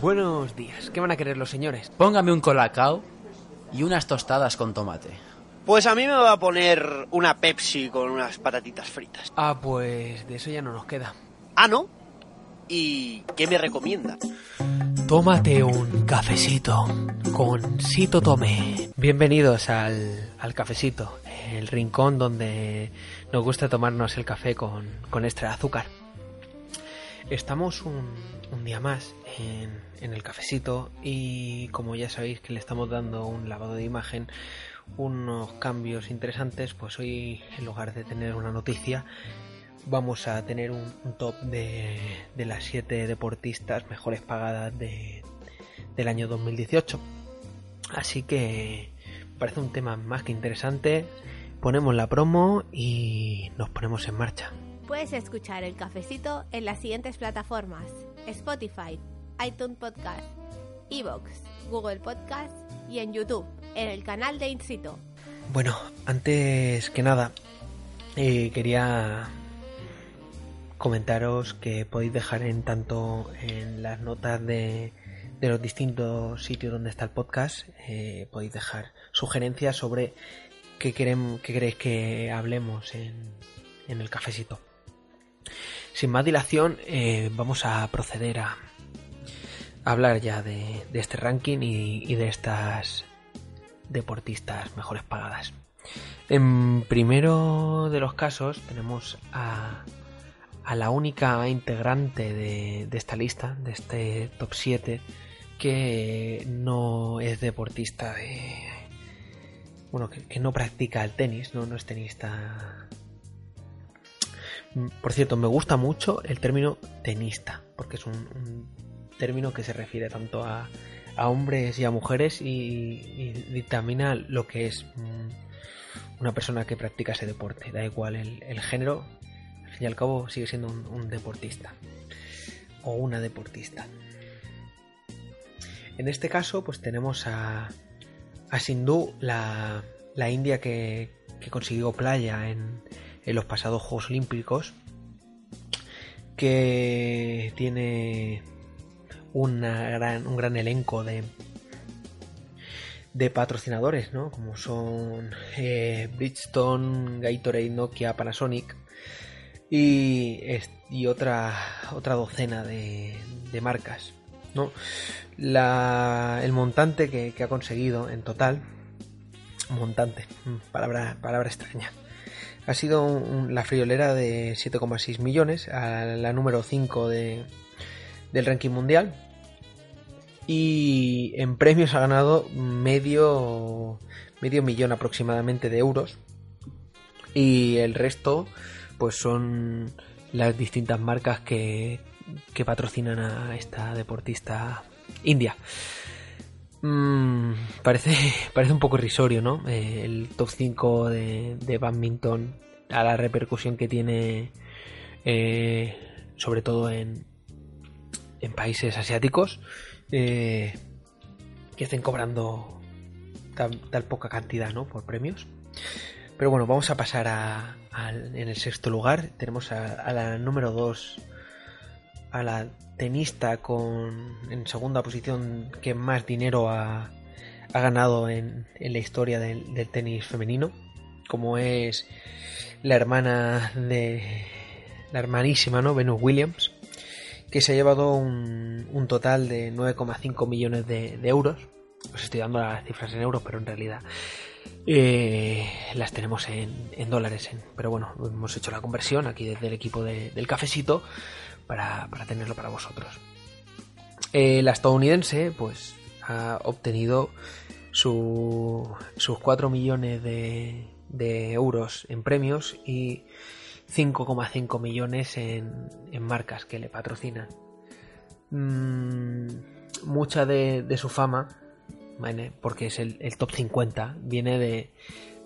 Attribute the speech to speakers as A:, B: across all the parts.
A: Buenos días. ¿Qué van a querer los señores?
B: Póngame un colacao y unas tostadas con tomate.
C: Pues a mí me va a poner una Pepsi con unas patatitas fritas.
A: Ah, pues de eso ya no nos queda.
C: Ah, ¿no? ¿Y qué me recomienda?
A: Tómate un cafecito con Sito Tomé. Bienvenidos al, al cafecito, el rincón donde nos gusta tomarnos el café con, con extra azúcar. Estamos un, día más en, el cafecito y como ya sabéis que le estamos dando un lavado de imagen, unos cambios interesantes, pues hoy en lugar de tener una noticia vamos a tener un, top de, las siete deportistas mejores pagadas de, del año 2018. Así que parece un tema más que interesante. Ponemos la promo y nos ponemos en marcha.
D: Puedes escuchar el cafecito en las siguientes plataformas: Spotify, iTunes Podcast, Evox, Google Podcast y en YouTube, en el canal de Incito.
A: Bueno, antes que nada, eh, quería comentaros que podéis dejar en tanto en las notas de, de los distintos sitios donde está el podcast, eh, podéis dejar sugerencias sobre qué, queremos, qué queréis que hablemos en, en, el cafecito. Sin más dilación, eh, vamos a proceder a, hablar ya de, este ranking y, de estas deportistas mejores pagadas. En primero de los casos tenemos a la única integrante de, esta lista, de este top 7, que no es deportista de... Bueno, que, no practica el tenis, no es tenista... Por cierto, me gusta mucho el término tenista, porque es un, término que se refiere tanto a, a hombres y a mujeres y, y, dictamina lo que es una persona que practica ese deporte. Da igual el, género, y al cabo sigue siendo un, un, deportista o una deportista. En este caso, pues tenemos a, a Sindhu, la, la india que, que, consiguió playa en, en, los pasados Juegos Olímpicos, que tiene una gran, un gran elenco de, de patrocinadores, ¿no? Como son eh, Bridgestone, Gatorade, Nokia, Panasonic y, y otra, otra docena de, de marcas. ¿no? La, el montante que, que, ha conseguido en total, montante, palabra, palabra extraña, ha sido un, la friolera de 7,6 millones, a la número 5 de, del ranking mundial. Y en premios ha ganado medio, medio millón aproximadamente de euros. Y el resto, pues son las distintas marcas que, que patrocinan a esta deportista india. Mm, parece, parece un poco irrisorio, ¿no? Eh, el top 5 de, de, badminton a la repercusión que tiene, eh, sobre todo en, en países asiáticos, eh, que estén cobrando tan, tan poca cantidad, ¿no? Por premios. Pero bueno, vamos a pasar a, en el sexto lugar. Tenemos a, a la número 2, a la tenista con en segunda posición que más dinero ha, ha ganado en, en, la historia del, tenis femenino, como es la hermana de la hermanísima, ¿no? Venus Williams, que se ha llevado un, un total de 9,5 millones de, euros. Os estoy dando las cifras en euros, pero en realidad eh, las tenemos en, en dólares. Pero bueno, hemos hecho la conversión aquí desde el equipo de, del cafecito para, para, tenerlo para vosotros. Eh, la estadounidense, pues, ha obtenido su, sus 4 millones de, de, euros en premios y 5,5 millones en, en, marcas que le patrocinan. Mm, mucha de, su fama ¿vale? porque es el, el, top 50, viene de,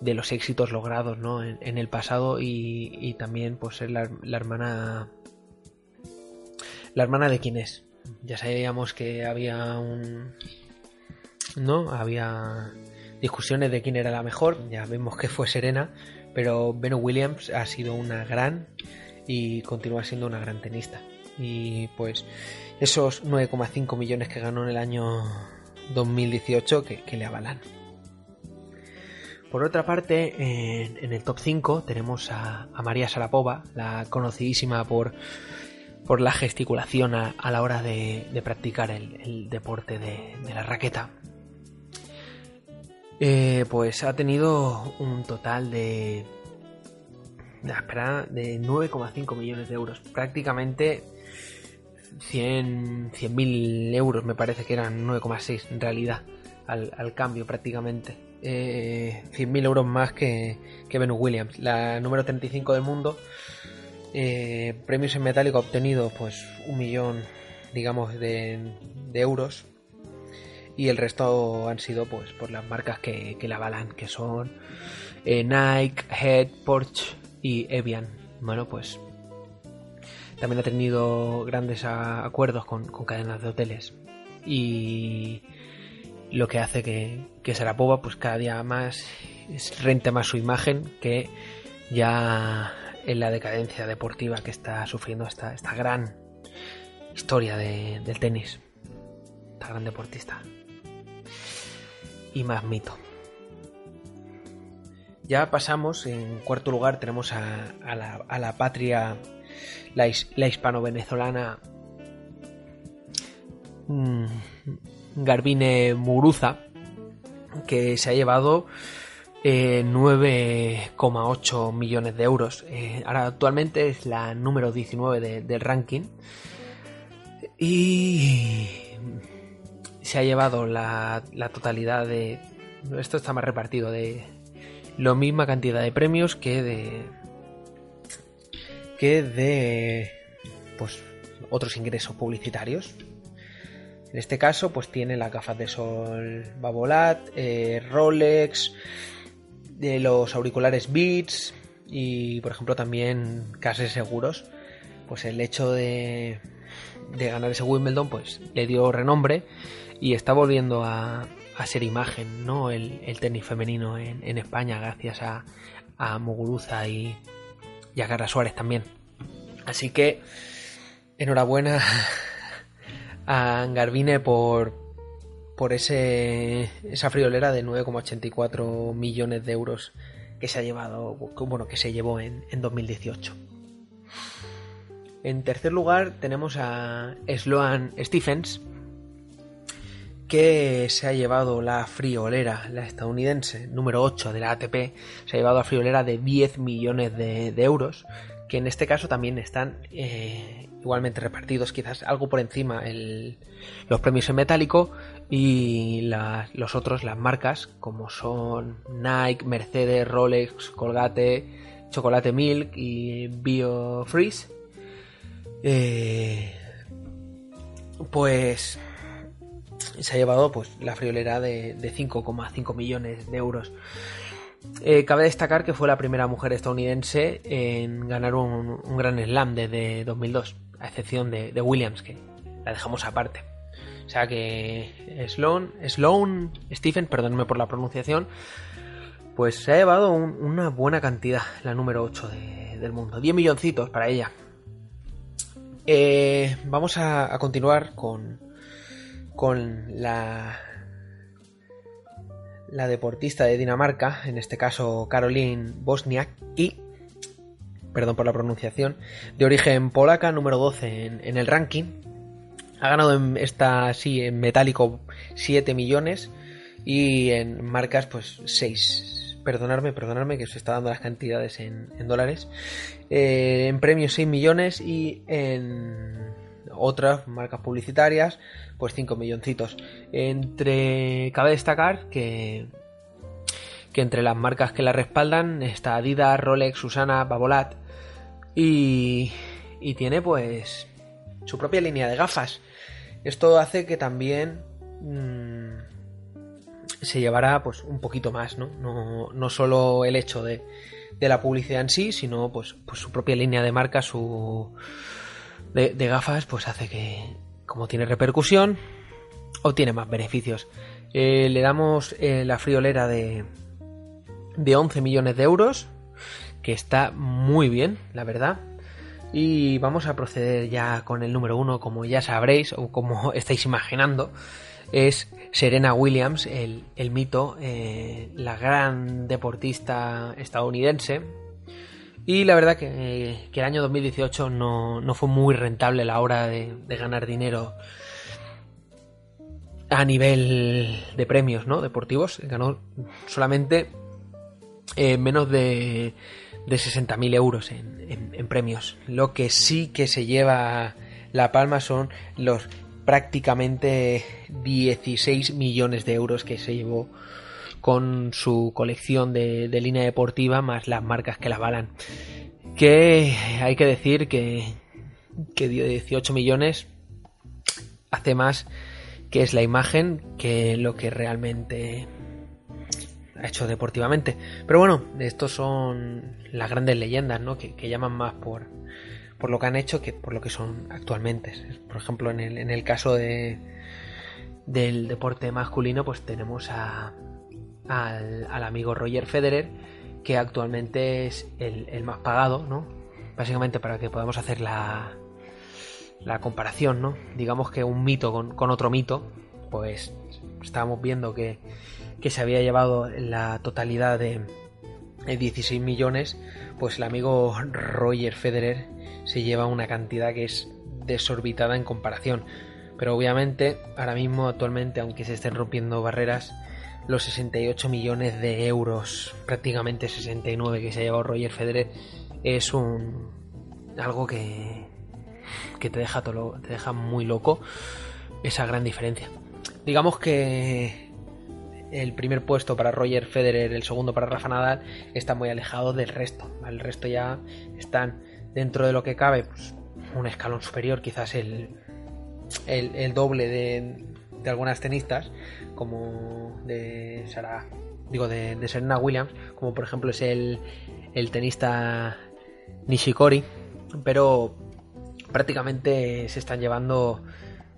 A: de los éxitos logrados ¿no? en, el pasado y, y también pues ser la, la, hermana la hermana de quién es. Ya sabíamos que había un no había discusiones de quién era la mejor, ya vemos que fue Serena, pero Beno Williams ha sido una gran y continúa siendo una gran tenista. Y pues esos 9,5 millones que ganó en el año 2018 que, que le avalan. Por otra parte, en, en el top 5 tenemos a, a, María Sarapova, la conocidísima por, por la gesticulación a, a la hora de, de practicar el, el deporte de, la raqueta. Eh, pues ha tenido un total de, de, espera, de 9,5 millones de euros. Prácticamente 100 100.000 euros, me parece que eran 9,6 en realidad, al, al cambio prácticamente eh, 100.000 euros más que, que Venus Williams, la número 35 del mundo. Eh, premios en metálico obtenido pues un millón digamos de, euros. Y el resto han sido pues por las marcas que, la avalan que son eh, Nike, Head, Porsche y Evian. Bueno pues también ha tenido grandes acuerdos con, con cadenas de hoteles. Y lo que hace que, que Sarapova pues cada día más rente más su imagen que ya en la decadencia deportiva que está sufriendo esta, esta gran historia de, del tenis. Esta gran deportista. Y más mito. Ya pasamos, en cuarto lugar tenemos a, la, a la, patria, la, la hispano-venezolana mmm, Garbine Muruza, que se ha llevado eh, 9,8 millones de euros. Eh, ahora actualmente es la número 19 de, del ranking. Y se ha llevado la, la, totalidad de... Esto está más repartido de la misma cantidad de premios que de... que de... pues otros ingresos publicitarios. En este caso, pues tiene las gafas de sol Babolat, eh, Rolex, de los auriculares Beats y, por ejemplo, también cases seguros. Pues el hecho de, de ganar ese Wimbledon, pues le dio renombre y está volviendo a, a ser imagen, ¿no? El, el tenis femenino en, en, España, gracias a, a Muguruza y, y a Carla Suárez también. Así que, enhorabuena a Garvine por, por ese, esa friolera de 9,84 millones de euros que se ha llevado, bueno, que se llevó en, en 2018. En tercer lugar tenemos a Sloan Stephens, que se ha llevado la friolera, la estadounidense, número 8 de la ATP, se ha llevado la friolera de 10 millones de, de euros, que en este caso también están eh, igualmente repartidos, quizás algo por encima el, los premios en metálico y los otros, las marcas, como son Nike, Mercedes, Rolex, Colgate, Chocolate Milk y BioFreeze. Eh, pues se ha llevado pues la friolera de, de 5,5 millones de euros. Eh, cabe destacar que fue la primera mujer estadounidense en ganar un, gran slam desde 2002, a excepción de, Williams, que la dejamos aparte. O sea que Sloan, Sloan Stephen, perdónenme por la pronunciación, pues se ha llevado un, una buena cantidad, la número 8 de, del mundo. 10 milloncitos para ella. Eh, vamos a, continuar con, con la, la deportista de Dinamarca, en este caso Caroline Bosniak, y, perdón por la pronunciación, de origen polaca, número 12 en, en el ranking. Ha ganado en esta, sí, en metálico 7 millones y en marcas pues 6. Perdonadme, perdonadme que se está dando las cantidades en, dólares. Eh, en premios 6 millones y en otras marcas publicitarias pues 5 milloncitos. Entre cabe destacar que que entre las marcas que la respaldan está Adidas, Rolex, Susana, Babolat y y tiene pues su propia línea de gafas. Esto hace que también mmm, se llevará pues un poquito más, ¿no? No, solo el hecho de, de la publicidad en sí, sino pues, pues su propia línea de marca, su de, de gafas, pues hace que, como tiene repercusión, obtiene más beneficios. Eh, le damos eh, la friolera de, de 11 millones de euros, que está muy bien, la verdad. Y vamos a proceder ya con el número uno, como ya sabréis o como estáis imaginando, es Serena Williams, el, el mito, eh, la gran deportista estadounidense. Y la verdad que, que el año 2018 no, no, fue muy rentable la hora de, de ganar dinero a nivel de premios ¿no? deportivos. Ganó solamente eh, menos de, de 60.000 euros en, en, premios. Lo que sí que se lleva la palma son los prácticamente 16 millones de euros que se llevó con su colección de, de línea deportiva más las marcas que la avalan. Que hay que decir que, que 18 millones hace más que es la imagen que lo que realmente ha hecho deportivamente. Pero bueno, estos son las grandes leyendas, ¿no? Que, que, llaman más por, por lo que han hecho que por lo que son actualmente. Por ejemplo, en el, en el caso de, del deporte masculino, pues tenemos a, al, amigo Roger Federer, que actualmente es el, el más pagado, ¿no? Básicamente para que podamos hacer la, la comparación, ¿no? Digamos que un mito con, con otro mito, pues estábamos viendo que, que, se había llevado la totalidad de, de 16 millones, pues el amigo Roger Federer se lleva una cantidad que es desorbitada en comparación. Pero obviamente, ahora mismo, actualmente, aunque se estén rompiendo barreras, los 68 millones de euros, prácticamente 69 que se ha llevado Roger Federer, es un algo que, que te deja, te deja muy loco esa gran diferencia. Digamos que el primer puesto para Roger Federer, el segundo para Rafa Nadal, está muy alejado del resto. El resto ya están dentro de lo que cabe, pues, un escalón superior, quizás el, el, doble de, de, algunas tenistas, como de Sarah, digo, de, de, Serena Williams, como por ejemplo es el, el tenista Nishikori, pero prácticamente se están llevando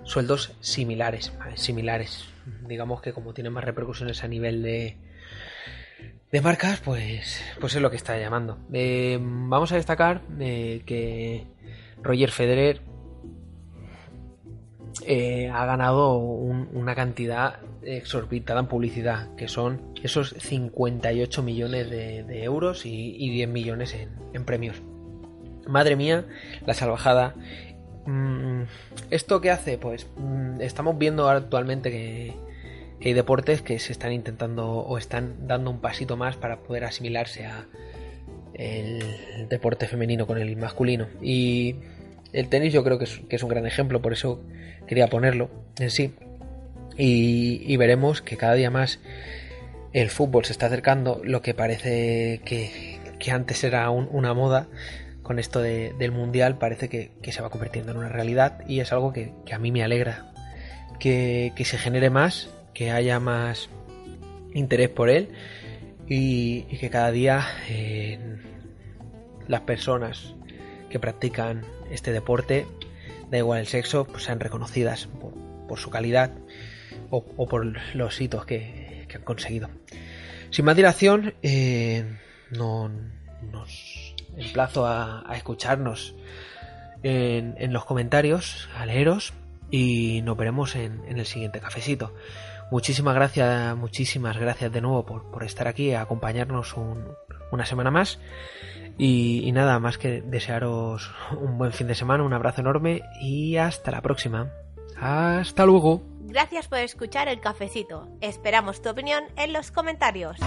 A: sueldos similares, similares. Digamos que como tienen más repercusiones a nivel de, de marcas, pues, pues es lo que está llamando. Eh, vamos a destacar eh, que Roger Federer eh, ha ganado un, una cantidad exorbitada en publicidad, que son esos 58 millones de, euros y, y, 10 millones en, en premios. Madre mía, la salvajada. Mm, ¿Esto qué hace? Pues mm, estamos viendo actualmente que, hay deportes que se están intentando o están dando un pasito más para poder asimilarse a el deporte femenino con el masculino. Y el tenis yo creo que es, un gran ejemplo, por eso quería ponerlo en sí. Y, veremos que cada día más el fútbol se está acercando, lo que parece que, antes era un, una moda, con esto de, del mundial parece que, que, se va convirtiendo en una realidad y es algo que, que a mí me alegra. Que, que, se genere más, que haya más interés por él y, que cada día eh, las personas que practican este deporte, da igual el sexo, pues sean reconocidas por, por su calidad o, o, por los hitos que, que han conseguido. Sin más dilación, eh, no nos emplazo a, a escucharnos en, los comentarios, a leeros y nos veremos en, el siguiente cafecito. Muchísimas gracias, muchísimas gracias de nuevo por, por estar aquí, a acompañarnos un, una semana más. Y, nada más que desearos un buen fin de semana, un abrazo enorme y hasta la próxima. Hasta luego.
D: Gracias por escuchar el cafecito. Esperamos tu opinión en los comentarios.